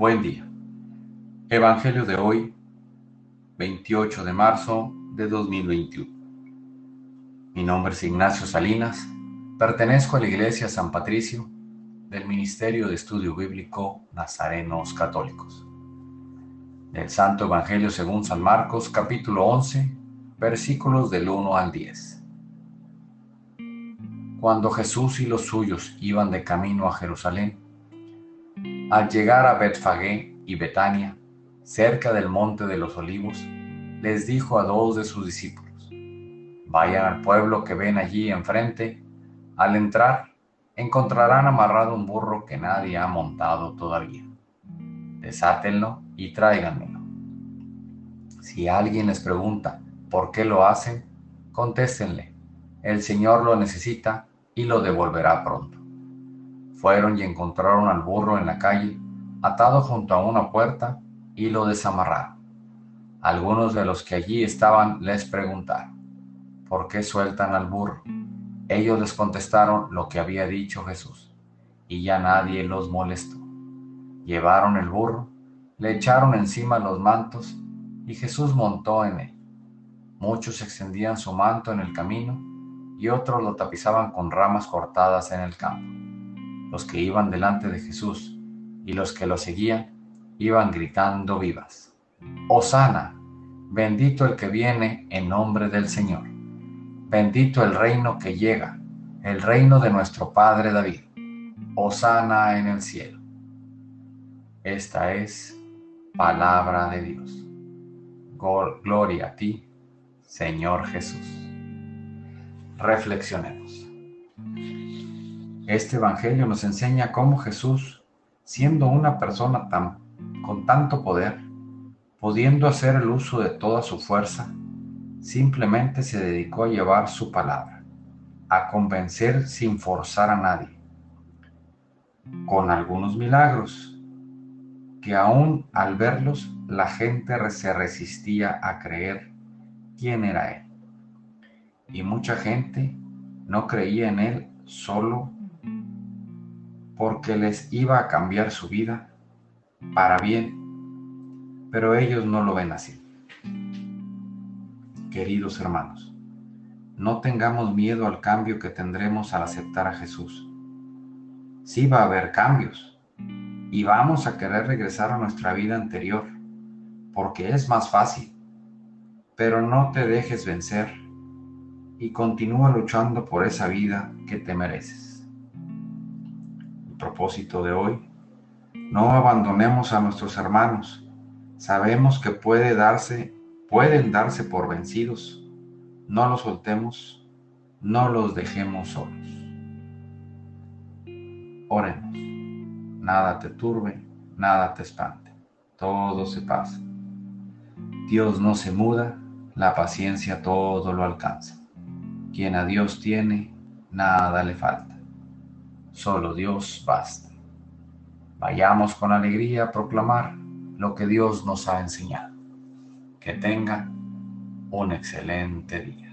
Buen día. Evangelio de hoy, 28 de marzo de 2021. Mi nombre es Ignacio Salinas, pertenezco a la Iglesia San Patricio del Ministerio de Estudio Bíblico Nazarenos Católicos. Del Santo Evangelio según San Marcos, capítulo 11, versículos del 1 al 10. Cuando Jesús y los suyos iban de camino a Jerusalén, al llegar a Betfagé y Betania, cerca del monte de los olivos, les dijo a dos de sus discípulos, vayan al pueblo que ven allí enfrente, al entrar encontrarán amarrado un burro que nadie ha montado todavía. Desátenlo y tráiganmelo. Si alguien les pregunta por qué lo hacen, contéstenle, el Señor lo necesita y lo devolverá pronto. Fueron y encontraron al burro en la calle, atado junto a una puerta, y lo desamarraron. Algunos de los que allí estaban les preguntaron, ¿por qué sueltan al burro? Ellos les contestaron lo que había dicho Jesús, y ya nadie los molestó. Llevaron el burro, le echaron encima los mantos, y Jesús montó en él. Muchos extendían su manto en el camino, y otros lo tapizaban con ramas cortadas en el campo. Los que iban delante de Jesús y los que lo seguían iban gritando vivas. Osana, bendito el que viene en nombre del Señor. Bendito el reino que llega, el reino de nuestro Padre David. Osana en el cielo. Esta es palabra de Dios. Gloria a ti, Señor Jesús reflexionemos. Este Evangelio nos enseña cómo Jesús, siendo una persona tan, con tanto poder, pudiendo hacer el uso de toda su fuerza, simplemente se dedicó a llevar su palabra, a convencer sin forzar a nadie, con algunos milagros, que aún al verlos la gente se resistía a creer quién era Él. Y mucha gente no creía en él solo porque les iba a cambiar su vida para bien, pero ellos no lo ven así. Queridos hermanos, no tengamos miedo al cambio que tendremos al aceptar a Jesús. Sí va a haber cambios y vamos a querer regresar a nuestra vida anterior, porque es más fácil, pero no te dejes vencer y continúa luchando por esa vida que te mereces. De hoy, no abandonemos a nuestros hermanos. Sabemos que puede darse, pueden darse por vencidos. No los soltemos, no los dejemos solos. Oremos. Nada te turbe, nada te espante. Todo se pasa. Dios no se muda, la paciencia todo lo alcanza. Quien a Dios tiene, nada le falta. Solo Dios basta. Vayamos con alegría a proclamar lo que Dios nos ha enseñado. Que tenga un excelente día.